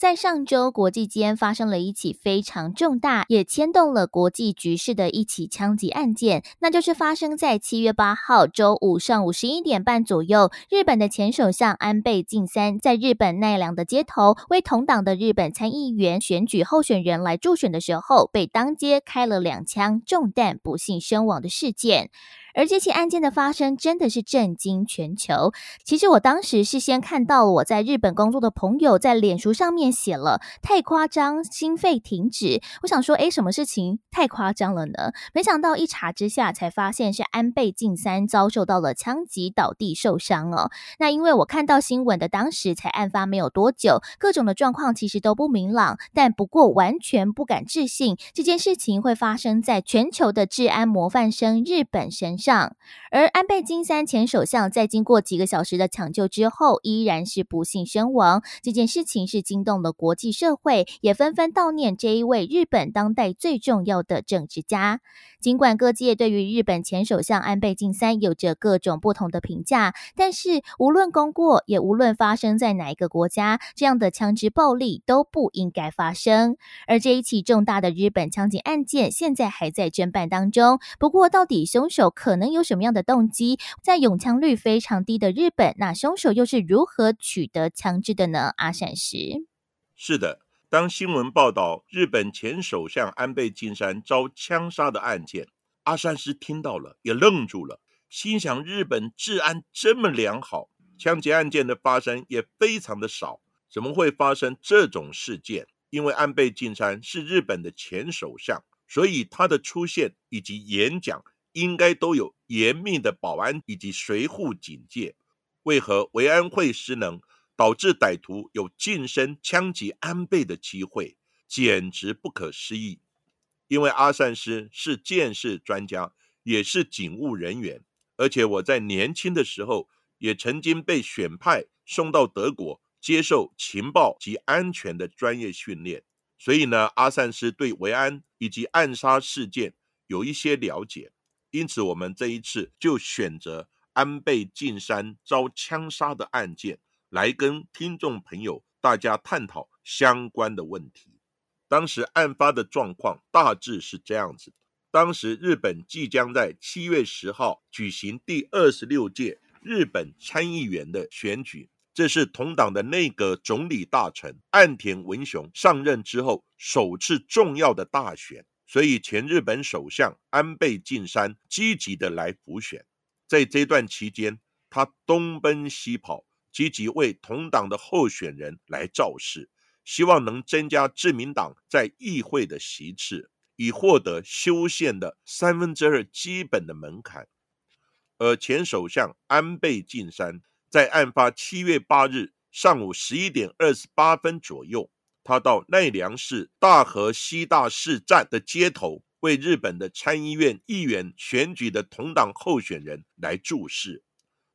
在上周，国际间发生了一起非常重大，也牵动了国际局势的一起枪击案件，那就是发生在七月八号周五上午十一点半左右，日本的前首相安倍晋三在日本奈良的街头为同党的日本参议员选举候选人来助选的时候，被当街开了两枪，中弹，不幸身亡的事件。而这起案件的发生真的是震惊全球。其实我当时是先看到我在日本工作的朋友在脸书上面写了“太夸张，心肺停止”。我想说，哎，什么事情太夸张了呢？没想到一查之下，才发现是安倍晋三遭受到了枪击倒地受伤哦。那因为我看到新闻的当时才案发没有多久，各种的状况其实都不明朗，但不过完全不敢置信这件事情会发生在全球的治安模范生日本身。上，而安倍晋三前首相在经过几个小时的抢救之后，依然是不幸身亡。这件事情是惊动了国际社会，也纷纷悼念这一位日本当代最重要的政治家。尽管各界对于日本前首相安倍晋三有着各种不同的评价，但是无论功过，也无论发生在哪一个国家，这样的枪支暴力都不应该发生。而这一起重大的日本枪击案件，现在还在侦办当中。不过，到底凶手可可能有什么样的动机？在永枪率非常低的日本，那凶手又是如何取得枪支的呢？阿善石是的。当新闻报道日本前首相安倍晋三遭枪杀的案件，阿山石听到了也愣住了，心想：日本治安这么良好，枪击案件的发生也非常的少，怎么会发生这种事件？因为安倍晋三是日本的前首相，所以他的出现以及演讲应该都有严密的保安以及随护警戒。为何维安会失能？导致歹徒有近身枪击安倍的机会，简直不可思议。因为阿善师是剑士专家，也是警务人员，而且我在年轻的时候也曾经被选派送到德国接受情报及安全的专业训练，所以呢，阿善师对维安以及暗杀事件有一些了解。因此，我们这一次就选择安倍晋三遭枪杀的案件。来跟听众朋友大家探讨相关的问题。当时案发的状况大致是这样子：当时日本即将在七月十号举行第二十六届日本参议员的选举，这是同党的内阁总理大臣岸田文雄上任之后首次重要的大选，所以前日本首相安倍晋三积极的来辅选。在这段期间，他东奔西跑。积极为同党的候选人来造势，希望能增加自民党在议会的席次，以获得修宪的三分之二基本的门槛。而前首相安倍晋三在案发七月八日上午十一点二十八分左右，他到奈良市大河西大市站的街头，为日本的参议院议员选举的同党候选人来注视。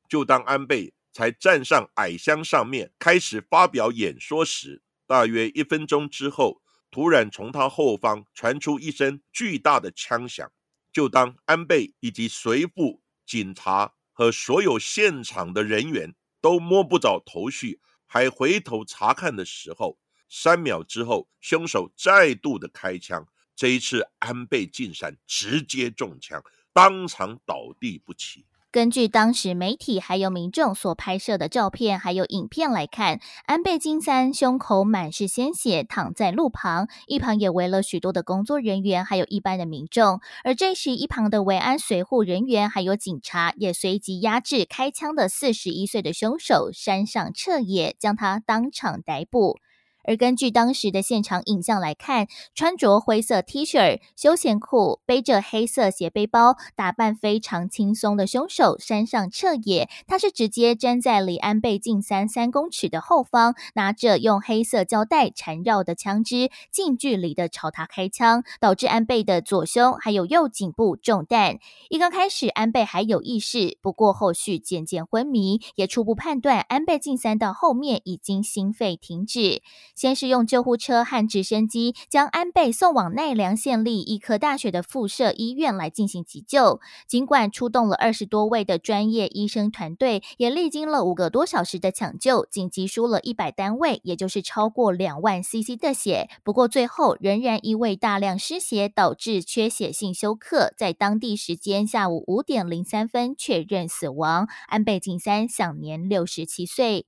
就当安倍。才站上矮箱上面开始发表演说时，大约一分钟之后，突然从他后方传出一声巨大的枪响。就当安倍以及随附警察和所有现场的人员都摸不着头绪，还回头查看的时候，三秒之后，凶手再度的开枪。这一次，安倍晋三直接中枪，当场倒地不起。根据当时媒体还有民众所拍摄的照片还有影片来看，安倍晋三胸口满是鲜血，躺在路旁，一旁也围了许多的工作人员，还有一般的民众。而这时，一旁的维安随护人员还有警察也随即压制开枪的四十一岁的凶手，山上彻夜将他当场逮捕。而根据当时的现场影像来看，穿着灰色 T 恤、休闲裤，背着黑色斜背包，打扮非常轻松的凶手山上彻野。他是直接站在离安倍晋三三公尺的后方，拿着用黑色胶带缠绕的枪支，近距离的朝他开枪，导致安倍的左胸还有右颈部中弹。一刚开始，安倍还有意识，不过后续渐渐昏迷，也初步判断安倍晋三到后面已经心肺停止。先是用救护车和直升机将安倍送往奈良县立医科大学的附设医院来进行急救。尽管出动了二十多位的专业医生团队，也历经了五个多小时的抢救，紧急输了一百单位，也就是超过两万 CC 的血。不过最后仍然因为大量失血导致缺血性休克，在当地时间下午五点零三分确认死亡。安倍晋三享年六十七岁。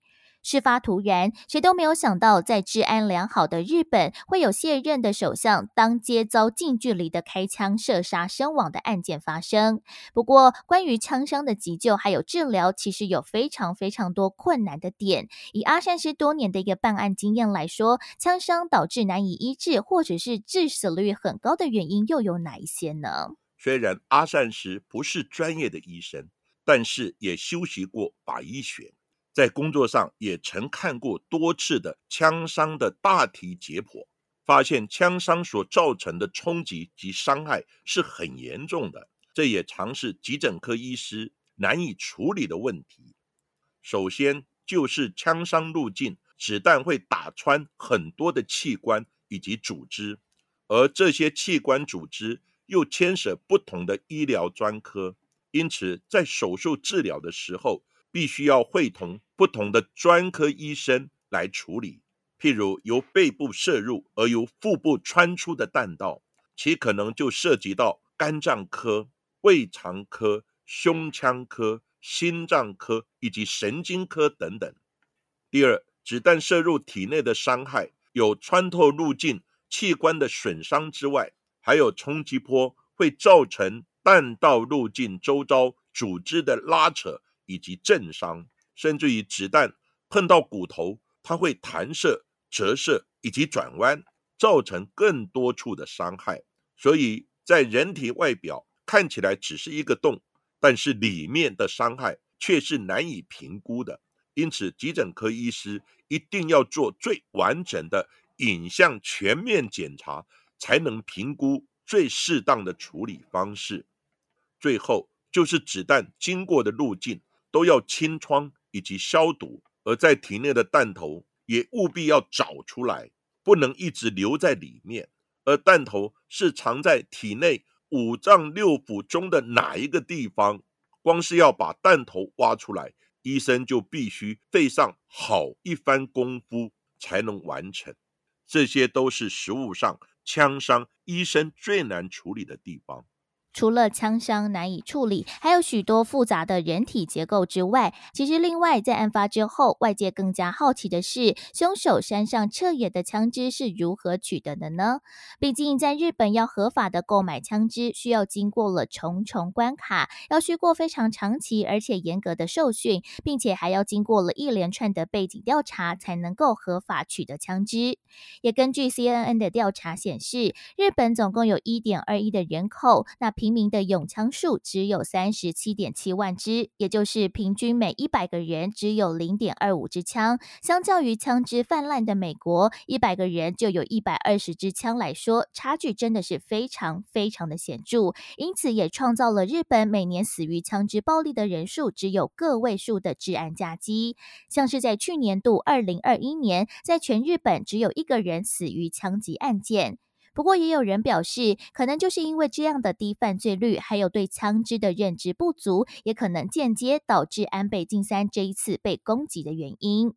事发突然，谁都没有想到，在治安良好的日本，会有卸任的首相当街遭近距离的开枪射杀身亡的案件发生。不过，关于枪伤的急救还有治疗，其实有非常非常多困难的点。以阿善师多年的一个办案经验来说，枪伤导致难以医治，或者是致死率很高的原因又有哪一些呢？虽然阿善师不是专业的医生，但是也修习过法医学。在工作上也曾看过多次的枪伤的大体解剖，发现枪伤所造成的冲击及伤害是很严重的，这也常是急诊科医师难以处理的问题。首先就是枪伤路径，子弹会打穿很多的器官以及组织，而这些器官组织又牵涉不同的医疗专科，因此在手术治疗的时候。必须要会同不同的专科医生来处理。譬如由背部射入而由腹部穿出的弹道，其可能就涉及到肝脏科、胃肠科、胸腔科、心脏科以及神经科等等。第二，子弹射入体内的伤害有穿透路径、器官的损伤之外，还有冲击波会造成弹道路径周遭组织的拉扯。以及震伤，甚至于子弹碰到骨头，它会弹射、折射以及转弯，造成更多处的伤害。所以在人体外表看起来只是一个洞，但是里面的伤害却是难以评估的。因此，急诊科医师一定要做最完整的影像全面检查，才能评估最适当的处理方式。最后就是子弹经过的路径。都要清创以及消毒，而在体内的弹头也务必要找出来，不能一直留在里面。而弹头是藏在体内五脏六腑中的哪一个地方？光是要把弹头挖出来，医生就必须费上好一番功夫才能完成。这些都是实物上枪伤医生最难处理的地方。除了枪伤难以处理，还有许多复杂的人体结构之外，其实另外在案发之后，外界更加好奇的是，凶手山上彻野的枪支是如何取得的呢？毕竟在日本要合法的购买枪支，需要经过了重重关卡，要学过非常长期而且严格的受训，并且还要经过了一连串的背景调查，才能够合法取得枪支。也根据 CNN 的调查显示，日本总共有一点二亿的人口，那平。平民的拥枪数只有三十七点七万支，也就是平均每一百个人只有零点二五支枪。相较于枪支泛滥的美国，一百个人就有一百二十支枪来说，差距真的是非常非常的显著。因此，也创造了日本每年死于枪支暴力的人数只有个位数的治安佳绩。像是在去年度二零二一年，在全日本只有一个人死于枪击案件。不过，也有人表示，可能就是因为这样的低犯罪率，还有对枪支的认知不足，也可能间接导致安倍晋三这一次被攻击的原因。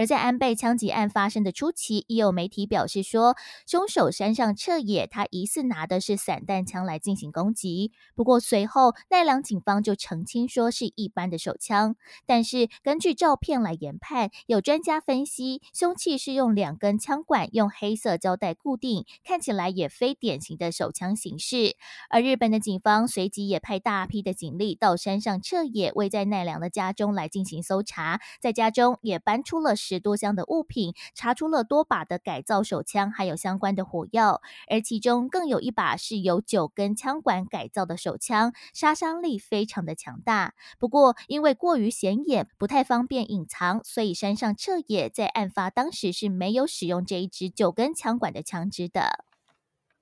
而在安倍枪击案发生的初期，也有媒体表示说，凶手山上彻野，他疑似拿的是散弹枪来进行攻击。不过随后奈良警方就澄清说是一般的手枪。但是根据照片来研判，有专家分析，凶器是用两根枪管用黑色胶带固定，看起来也非典型的手枪形式。而日本的警方随即也派大批的警力到山上彻野位在奈良的家中来进行搜查，在家中也搬出了。十多箱的物品，查出了多把的改造手枪，还有相关的火药，而其中更有一把是由九根枪管改造的手枪，杀伤力非常的强大。不过因为过于显眼，不太方便隐藏，所以山上彻也在案发当时是没有使用这一支九根枪管的枪支的。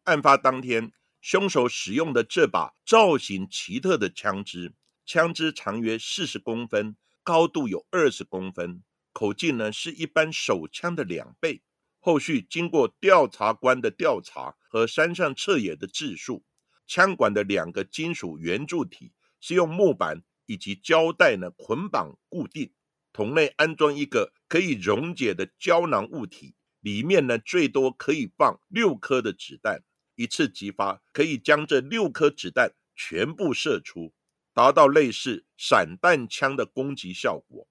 案发当天，凶手使用的这把造型奇特的枪支，枪支长约四十公分，高度有二十公分，口径呢是一般手枪的两倍。后续经过调查官的调查和山上彻野的自述，枪管的两个金属圆柱体是用木板以及胶带呢捆绑固定，筒内安装一个可以溶解的胶囊物体，里面呢最多可以放六颗的子弹。一次击发可以将这六颗子弹全部射出，达到类似散弹枪的攻击效果。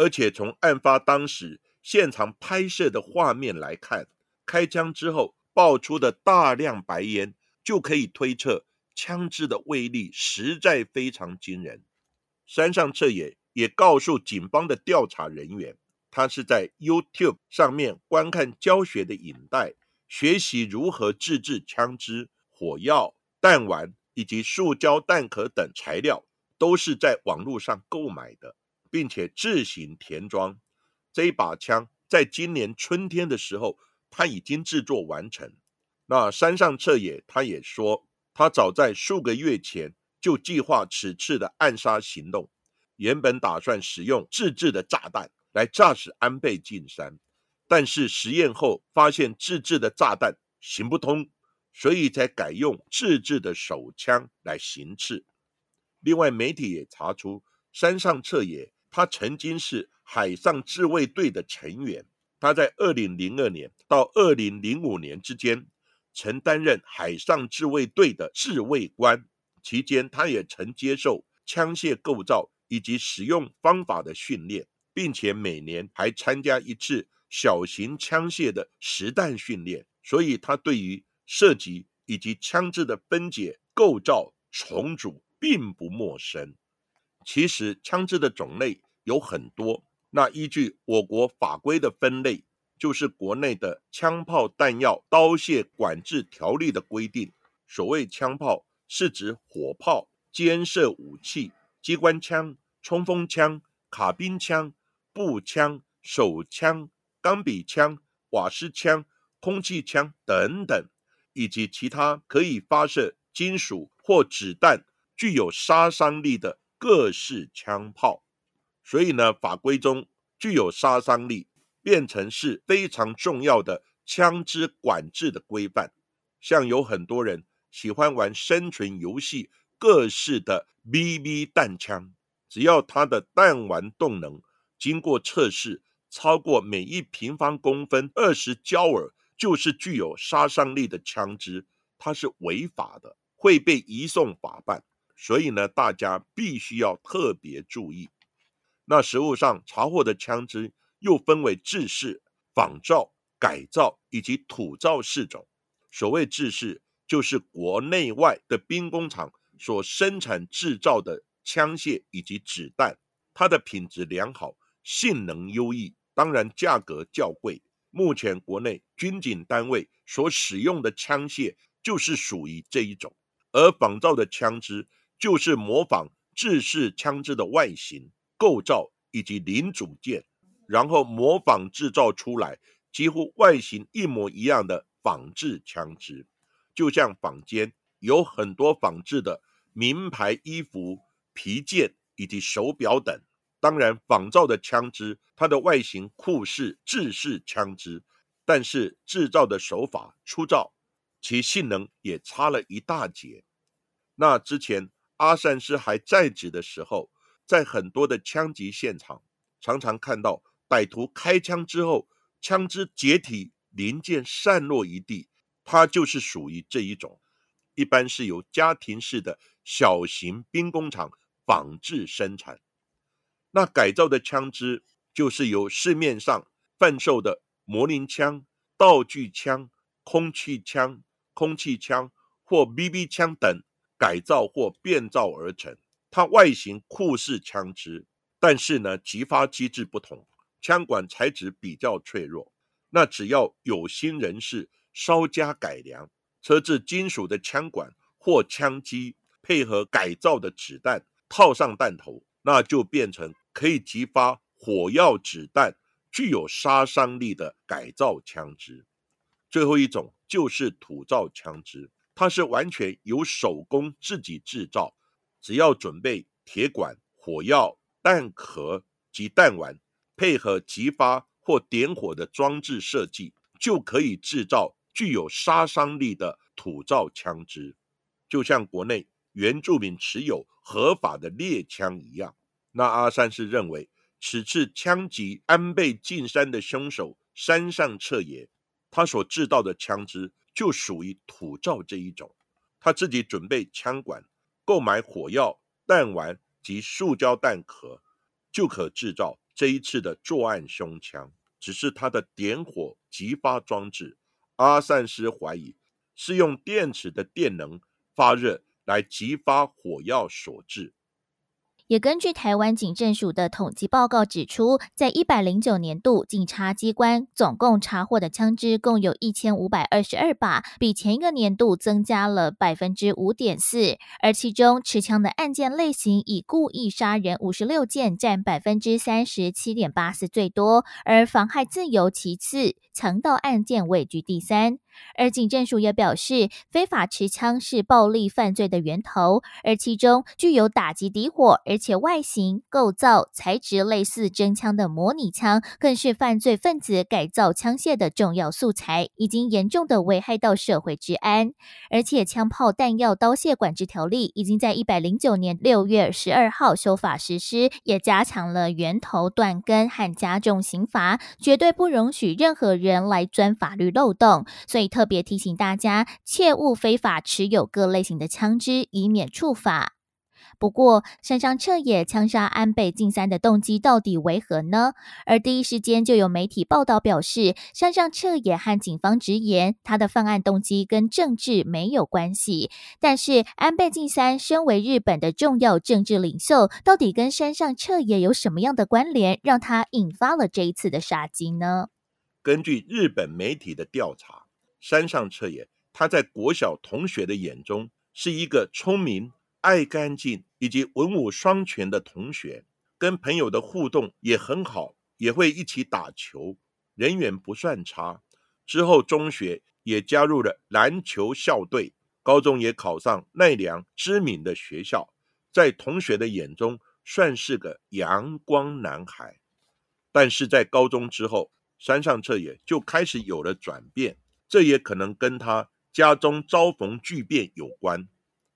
而且从案发当时现场拍摄的画面来看，开枪之后爆出的大量白烟，就可以推测枪支的威力实在非常惊人。山上彻也也告诉警方的调查人员，他是在 YouTube 上面观看教学的影带。学习如何自制枪支、火药、弹丸以及塑胶弹壳等材料，都是在网络上购买的，并且自行填装。这一把枪在今年春天的时候，他已经制作完成。那山上彻也他也说，他早在数个月前就计划此次的暗杀行动，原本打算使用自制的炸弹来炸死安倍晋三。但是实验后发现自制的炸弹行不通，所以才改用自制的手枪来行刺。另外，媒体也查出山上彻也他曾经是海上自卫队的成员，他在二零零二年到二零零五年之间曾担任海上自卫队的自卫官，期间他也曾接受枪械构造以及使用方法的训练，并且每年还参加一次。小型枪械的实弹训练，所以他对于射击以及枪支的分解、构造、重组并不陌生。其实枪支的种类有很多，那依据我国法规的分类，就是国内的枪炮弹药刀械管制条例的规定。所谓枪炮，是指火炮、尖射武器、机关枪、冲锋枪、卡宾枪、步枪、手枪。钢笔枪、瓦斯枪、空气枪等等，以及其他可以发射金属或子弹、具有杀伤力的各式枪炮。所以呢，法规中具有杀伤力，变成是非常重要的枪支管制的规范。像有很多人喜欢玩生存游戏，各式的 BB 弹枪，只要它的弹丸动能经过测试。超过每一平方公分二十焦耳，就是具有杀伤力的枪支，它是违法的，会被移送法办。所以呢，大家必须要特别注意。那实物上查获的枪支又分为制式、仿造、改造以及土造四种。所谓制式，就是国内外的兵工厂所生产制造的枪械以及子弹，它的品质良好，性能优异。当然，价格较贵。目前国内军警单位所使用的枪械就是属于这一种，而仿造的枪支就是模仿制式枪支的外形、构造以及零组件，然后模仿制造出来几乎外形一模一样的仿制枪支。就像坊间有很多仿制的名牌衣服、皮件以及手表等。当然，仿造的枪支，它的外形酷似制式枪支，但是制造的手法粗糙，其性能也差了一大截。那之前阿善师还在职的时候，在很多的枪击现场，常常看到歹徒开枪之后，枪支解体，零件散落一地，它就是属于这一种，一般是由家庭式的小型兵工厂仿制生产。那改造的枪支就是由市面上贩售的模拟枪、道具枪、空气枪、空气枪或 BB 枪等改造或变造而成。它外形酷似枪支，但是呢，击发机制不同。枪管材质比较脆弱。那只要有心人士稍加改良，车制金属的枪管或枪机，配合改造的子弹套上弹头，那就变成可以激发火药子弹、具有杀伤力的改造枪支。最后一种就是土造枪支，它是完全由手工自己制造，只要准备铁管、火药、弹壳及弹丸，配合激发或点火的装置设计，就可以制造具有杀伤力的土造枪支，就像国内原住民持有合法的猎枪一样。那阿三是认为，此次枪击安倍晋三的凶手山上彻也。他所制造的枪支就属于土造这一种，他自己准备枪管，购买火药、弹丸及塑胶弹壳，就可制造这一次的作案凶枪。只是他的点火激发装置，阿善斯怀疑是用电池的电能发热来激发火药所致。也根据台湾警政署的统计报告指出，在一百零九年度，警察机关总共查获的枪支共有一千五百二十二把，比前一个年度增加了百分之五点四。而其中持枪的案件类型以故意杀人五十六件，占百分之三十七点八四最多，而妨害自由其次，强盗案件位居第三。而警政署也表示，非法持枪是暴力犯罪的源头，而其中具有打击敌火，而且外形、构造、材质类似真枪的模拟枪，更是犯罪分子改造枪械的重要素材，已经严重的危害到社会治安。而且，枪炮弹药刀械管制条例已经在一百零九年六月十二号修法实施，也加强了源头断根和加重刑罚，绝对不容许任何人来钻法律漏洞。所以。特别提醒大家，切勿非法持有各类型的枪支，以免处罚。不过，山上彻也枪杀安倍晋三的动机到底为何呢？而第一时间就有媒体报道表示，山上彻也和警方直言，他的犯案动机跟政治没有关系。但是，安倍晋三身为日本的重要政治领袖，到底跟山上彻也有什么样的关联，让他引发了这一次的杀机呢？根据日本媒体的调查。山上彻也，他在国小同学的眼中是一个聪明、爱干净以及文武双全的同学，跟朋友的互动也很好，也会一起打球，人缘不算差。之后中学也加入了篮球校队，高中也考上奈良知名的学校，在同学的眼中算是个阳光男孩。但是在高中之后，山上彻也就开始有了转变。这也可能跟他家中遭逢巨变有关。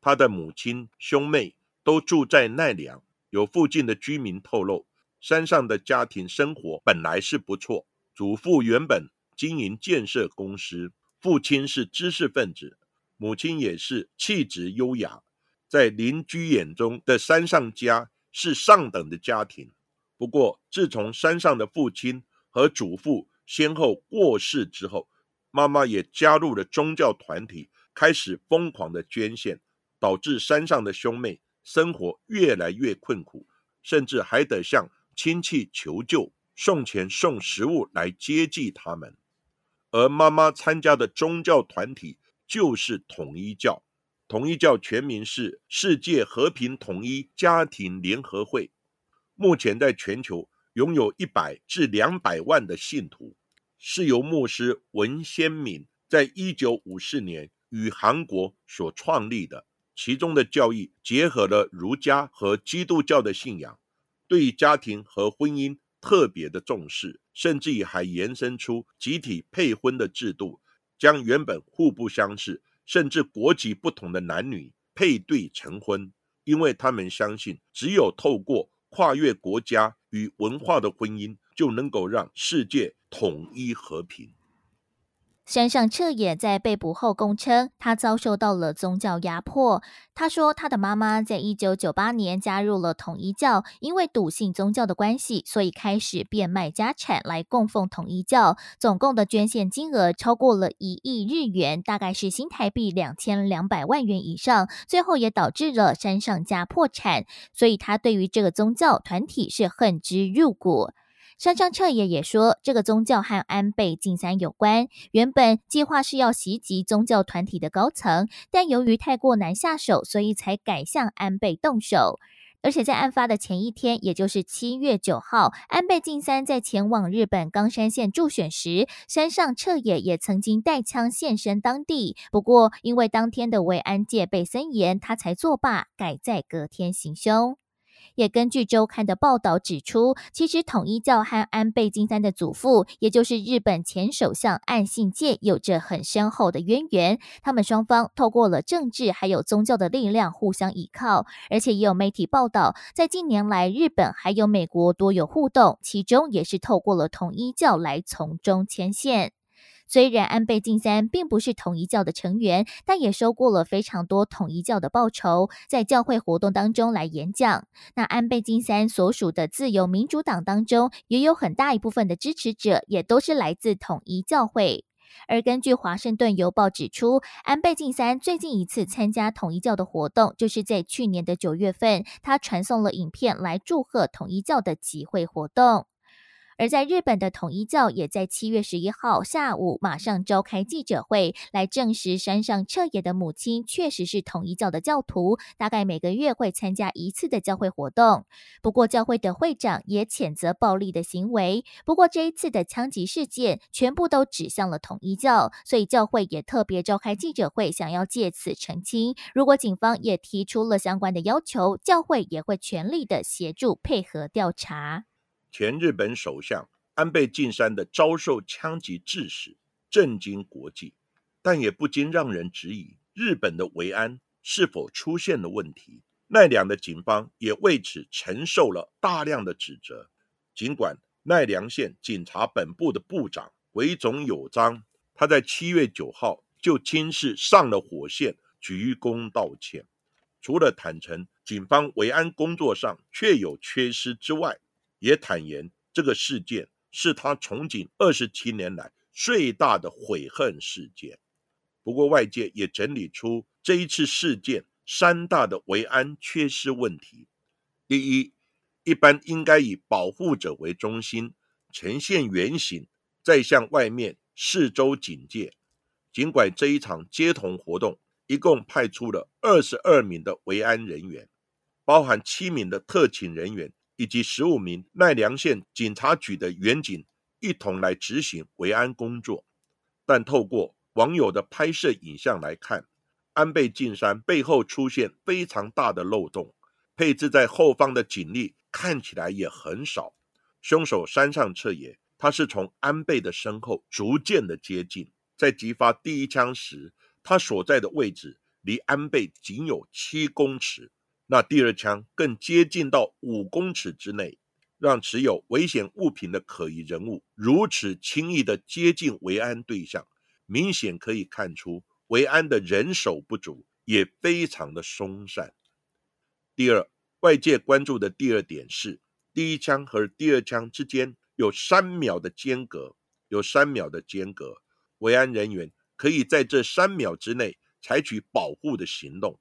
他的母亲、兄妹都住在奈良。有附近的居民透露，山上的家庭生活本来是不错。祖父原本经营建设公司，父亲是知识分子，母亲也是气质优雅。在邻居眼中的山上家是上等的家庭。不过，自从山上的父亲和祖父先后过世之后，妈妈也加入了宗教团体，开始疯狂的捐献，导致山上的兄妹生活越来越困苦，甚至还得向亲戚求救，送钱送食物来接济他们。而妈妈参加的宗教团体就是统一教，统一教全名是世界和平统一家庭联合会，目前在全球拥有一百至两百万的信徒。是由牧师文先敏在一九五四年与韩国所创立的，其中的教义结合了儒家和基督教的信仰，对家庭和婚姻特别的重视，甚至还延伸出集体配婚的制度，将原本互不相识甚至国籍不同的男女配对成婚，因为他们相信，只有透过跨越国家与文化的婚姻。就能够让世界统一和平。山上彻也在被捕后供称，他遭受到了宗教压迫。他说，他的妈妈在一九九八年加入了统一教，因为笃信宗教的关系，所以开始变卖家产来供奉统一教。总共的捐献金额超过了一亿日元，大概是新台币两千两百万元以上。最后也导致了山上家破产，所以他对于这个宗教团体是恨之入骨。山上彻也也说，这个宗教和安倍晋三有关。原本计划是要袭击宗教团体的高层，但由于太过难下手，所以才改向安倍动手。而且在案发的前一天，也就是七月九号，安倍晋三在前往日本冈山县助选时，山上彻也也曾经带枪现身当地。不过，因为当天的维安戒备森严，他才作罢，改在隔天行凶。也根据周刊的报道指出，其实统一教和安倍晋三的祖父，也就是日本前首相岸信介，有着很深厚的渊源。他们双方透过了政治还有宗教的力量互相依靠，而且也有媒体报道，在近年来日本还有美国多有互动，其中也是透过了统一教来从中牵线。虽然安倍晋三并不是统一教的成员，但也收过了非常多统一教的报酬，在教会活动当中来演讲。那安倍晋三所属的自由民主党当中，也有很大一部分的支持者，也都是来自统一教会。而根据华盛顿邮报指出，安倍晋三最近一次参加统一教的活动，就是在去年的九月份，他传送了影片来祝贺统一教的集会活动。而在日本的统一教也在七月十一号下午马上召开记者会，来证实山上彻也的母亲确实是统一教的教徒，大概每个月会参加一次的教会活动。不过教会的会长也谴责暴力的行为。不过这一次的枪击事件全部都指向了统一教，所以教会也特别召开记者会，想要借此澄清。如果警方也提出了相关的要求，教会也会全力的协助配合调查。前日本首相安倍晋三的遭受枪击致死，震惊国际，但也不禁让人质疑日本的维安是否出现了问题。奈良的警方也为此承受了大量的指责。尽管奈良县警察本部的部长尾总有章，他在七月九号就亲自上了火线，鞠躬道歉。除了坦诚警方维安工作上确有缺失之外，也坦言，这个事件是他从警二十七年来最大的悔恨事件。不过，外界也整理出这一次事件三大的维安缺失问题：第一，一般应该以保护者为中心，呈现圆形，再向外面四周警戒。尽管这一场街头活动一共派出了二十二名的维安人员，包含七名的特勤人员。以及十五名奈良县警察局的员警一同来执行维安工作，但透过网友的拍摄影像来看，安倍晋三背后出现非常大的漏洞，配置在后方的警力看起来也很少。凶手山上彻也，他是从安倍的身后逐渐的接近，在击发第一枪时，他所在的位置离安倍仅有七公尺。那第二枪更接近到五公尺之内，让持有危险物品的可疑人物如此轻易的接近维安对象，明显可以看出维安的人手不足，也非常的松散。第二，外界关注的第二点是，第一枪和第二枪之间有三秒的间隔，有三秒的间隔，维安人员可以在这三秒之内采取保护的行动，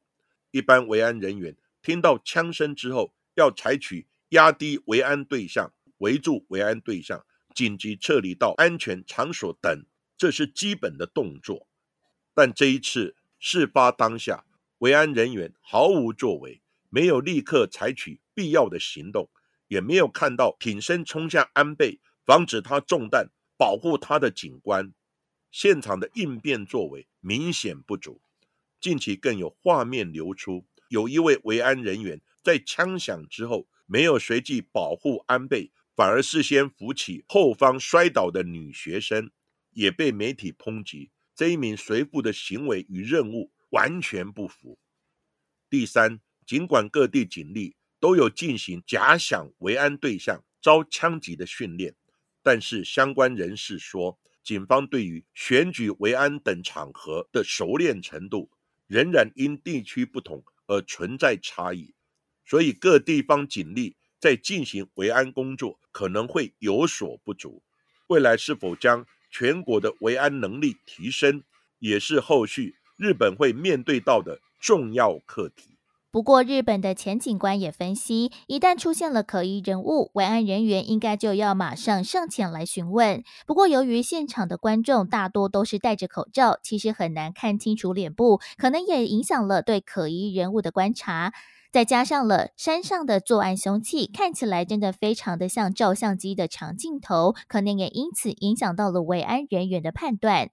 一般维安人员。听到枪声之后，要采取压低维安对象、围住维安对象、紧急撤离到安全场所等，这是基本的动作。但这一次事发当下，维安人员毫无作为，没有立刻采取必要的行动，也没有看到挺身冲向安倍，防止他中弹、保护他的警官。现场的应变作为明显不足。近期更有画面流出。有一位维安人员在枪响之后没有随即保护安倍，反而事先扶起后方摔倒的女学生，也被媒体抨击。这一名随父的行为与任务完全不符。第三，尽管各地警力都有进行假想维安对象遭枪击的训练，但是相关人士说，警方对于选举维安等场合的熟练程度，仍然因地区不同。而存在差异，所以各地方警力在进行维安工作可能会有所不足。未来是否将全国的维安能力提升，也是后续日本会面对到的重要课题。不过，日本的前警官也分析，一旦出现了可疑人物，维安人员应该就要马上上前来询问。不过，由于现场的观众大多都是戴着口罩，其实很难看清楚脸部，可能也影响了对可疑人物的观察。再加上了山上的作案凶器，看起来真的非常的像照相机的长镜头，可能也因此影响到了维安人员的判断。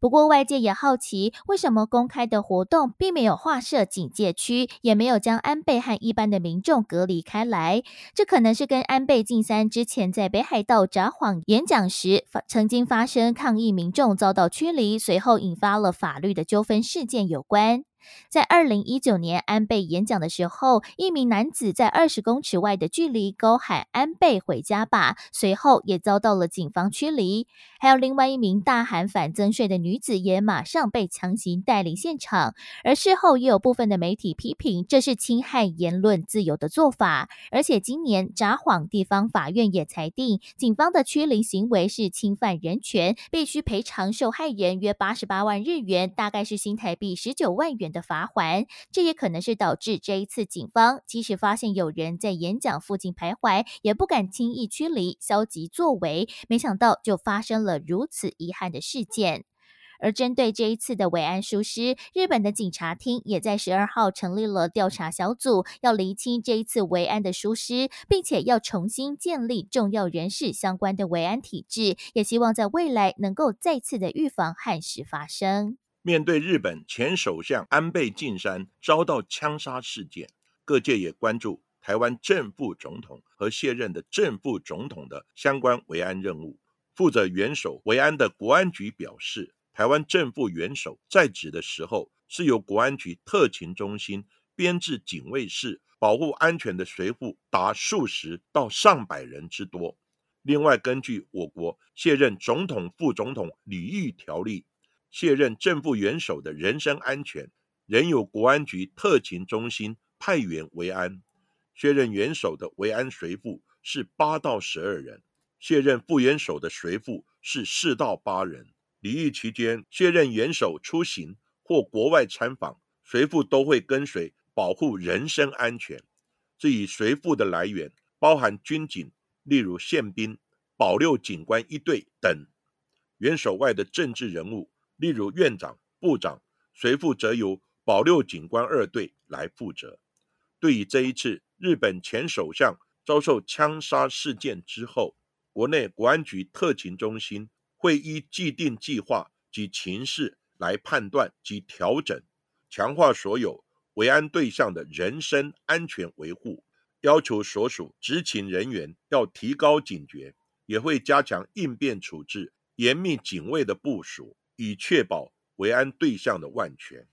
不过，外界也好奇，为什么公开的活动并没有划设警戒区，也没有将安倍和一般的民众隔离开来？这可能是跟安倍晋三之前在北海道札幌演讲时曾经发生抗议民众遭到驱离，随后引发了法律的纠纷事件有关。在二零一九年安倍演讲的时候，一名男子在二十公尺外的距离高喊“安倍回家吧”，随后也遭到了警方驱离。还有另外一名大喊反增税的女子，也马上被强行带离现场。而事后也有部分的媒体批评这是侵害言论自由的做法。而且今年札幌地方法院也裁定，警方的驱离行为是侵犯人权，必须赔偿受害人约八十八万日元，大概是新台币十九万元。的罚款，这也可能是导致这一次警方即使发现有人在演讲附近徘徊，也不敢轻易驱离，消极作为。没想到就发生了如此遗憾的事件。而针对这一次的维安疏失，日本的警察厅也在十二号成立了调查小组，要厘清这一次维安的疏失，并且要重新建立重要人士相关的维安体制，也希望在未来能够再次的预防憾事发生。面对日本前首相安倍晋三遭到枪杀事件，各界也关注台湾正副总统和卸任的正副总统的相关维安任务。负责元首维安的国安局表示，台湾正副元首在职的时候，是由国安局特勤中心编制警卫室，保护安全的随护达数十到上百人之多。另外，根据我国卸任总统、副总统礼遇条例。卸任正副元首的人身安全，仍有国安局特勤中心派员维安。卸任元首的维安随副是八到十二人，卸任副元首的随副是四到八人。离异期间，卸任元首出行或国外参访，随副都会跟随，保护人身安全。至于随副的来源，包含军警，例如宪兵、保六警官一队等。元首外的政治人物。例如院长、部长，随负则由保六警官二队来负责。对于这一次日本前首相遭受枪杀事件之后，国内国安局特勤中心会依既定计划及情势来判断及调整，强化所有维安对象的人身安全维护，要求所属执勤人员要提高警觉，也会加强应变处置，严密警卫的部署。以确保维安对象的万全。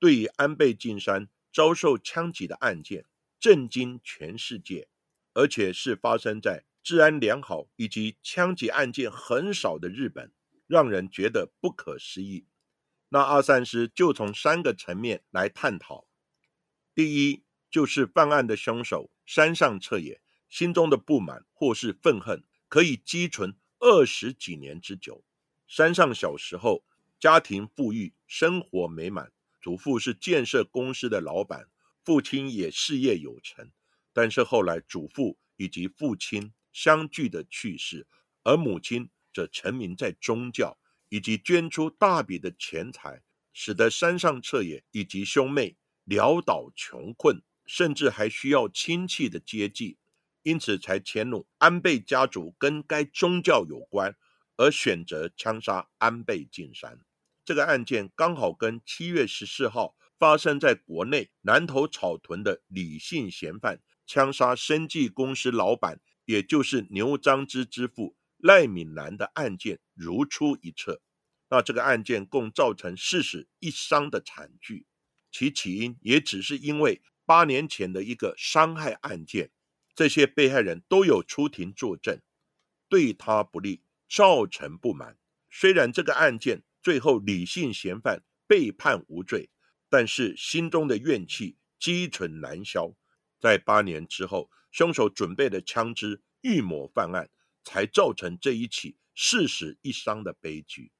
对于安倍晋三遭受枪击的案件，震惊全世界，而且是发生在治安良好以及枪击案件很少的日本，让人觉得不可思议。那阿三师就从三个层面来探讨：第一，就是犯案的凶手山上彻也心中的不满或是愤恨，可以积存二十几年之久。山上小时候家庭富裕，生活美满，祖父是建设公司的老板，父亲也事业有成。但是后来祖父以及父亲相继的去世，而母亲则沉迷在宗教，以及捐出大笔的钱财，使得山上彻也以及兄妹潦倒穷困，甚至还需要亲戚的接济，因此才迁怒安倍家族跟该宗教有关。而选择枪杀安倍晋三这个案件，刚好跟七月十四号发生在国内南投草屯的李姓嫌犯枪杀生技公司老板，也就是牛樟芝之父赖敏南的案件如出一辙。那这个案件共造成四死一伤的惨剧，其起因也只是因为八年前的一个伤害案件，这些被害人都有出庭作证，对他不利。造成不满。虽然这个案件最后李姓嫌犯被判无罪，但是心中的怨气积存难消。在八年之后，凶手准备的枪支预谋犯案，才造成这一起四死一伤的悲剧。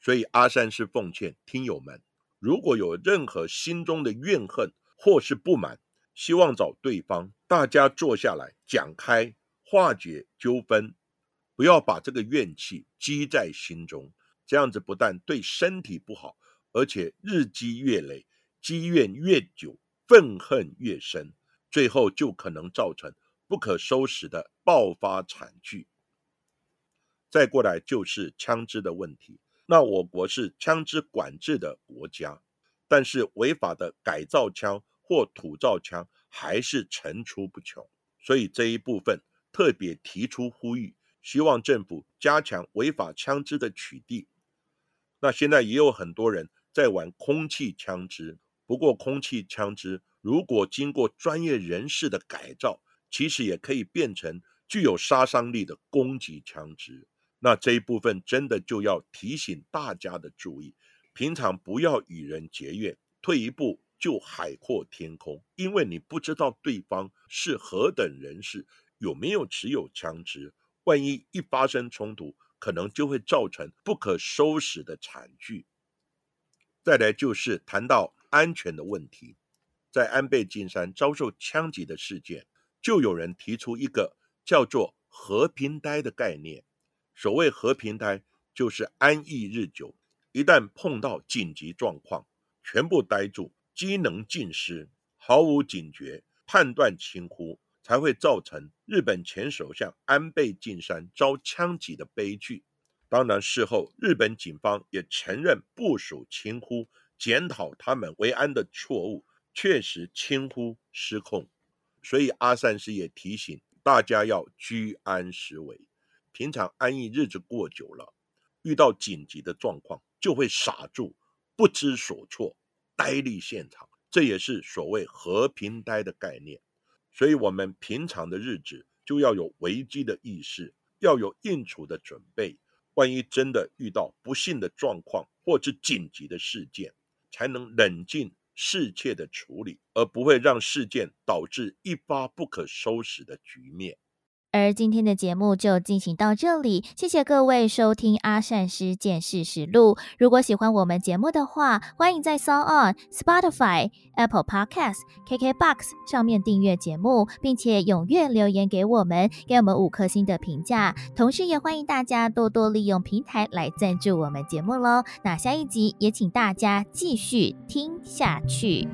所以阿三是奉劝听友们，如果有任何心中的怨恨或是不满，希望找对方，大家坐下来讲开，化解纠纷，不要把这个怨气积在心中，这样子不但对身体不好，而且日积月累，积怨越久，愤恨越深，最后就可能造成不可收拾的爆发惨剧。再过来就是枪支的问题。那我国是枪支管制的国家，但是违法的改造枪或土造枪还是层出不穷。所以这一部分特别提出呼吁，希望政府加强违法枪支的取缔。那现在也有很多人在玩空气枪支，不过空气枪支如果经过专业人士的改造，其实也可以变成具有杀伤力的攻击枪支。那这一部分真的就要提醒大家的注意，平常不要与人结怨，退一步就海阔天空，因为你不知道对方是何等人士，有没有持有枪支，万一一发生冲突，可能就会造成不可收拾的惨剧。再来就是谈到安全的问题，在安倍晋三遭受枪击的事件，就有人提出一个叫做“和平呆”的概念。所谓和平呆，就是安逸日久，一旦碰到紧急状况，全部呆住，机能尽失，毫无警觉，判断轻忽，才会造成日本前首相安倍晋三遭枪击的悲剧。当然，事后日本警方也承认部署轻忽，检讨他们维安的错误，确实轻忽失控。所以阿善师也提醒大家要居安思危。平常安逸日子过久了，遇到紧急的状况就会傻住，不知所措，呆立现场。这也是所谓和平呆的概念。所以，我们平常的日子就要有危机的意识，要有应处的准备。万一真的遇到不幸的状况或是紧急的事件，才能冷静适切的处理，而不会让事件导致一发不可收拾的局面。而今天的节目就进行到这里，谢谢各位收听阿善师见事实录。如果喜欢我们节目的话，欢迎在 s o n Spotify、Apple Podcasts、KKBox 上面订阅节目，并且踊跃留言给我们，给我们五颗星的评价。同时，也欢迎大家多多利用平台来赞助我们节目喽。那下一集也请大家继续听下去。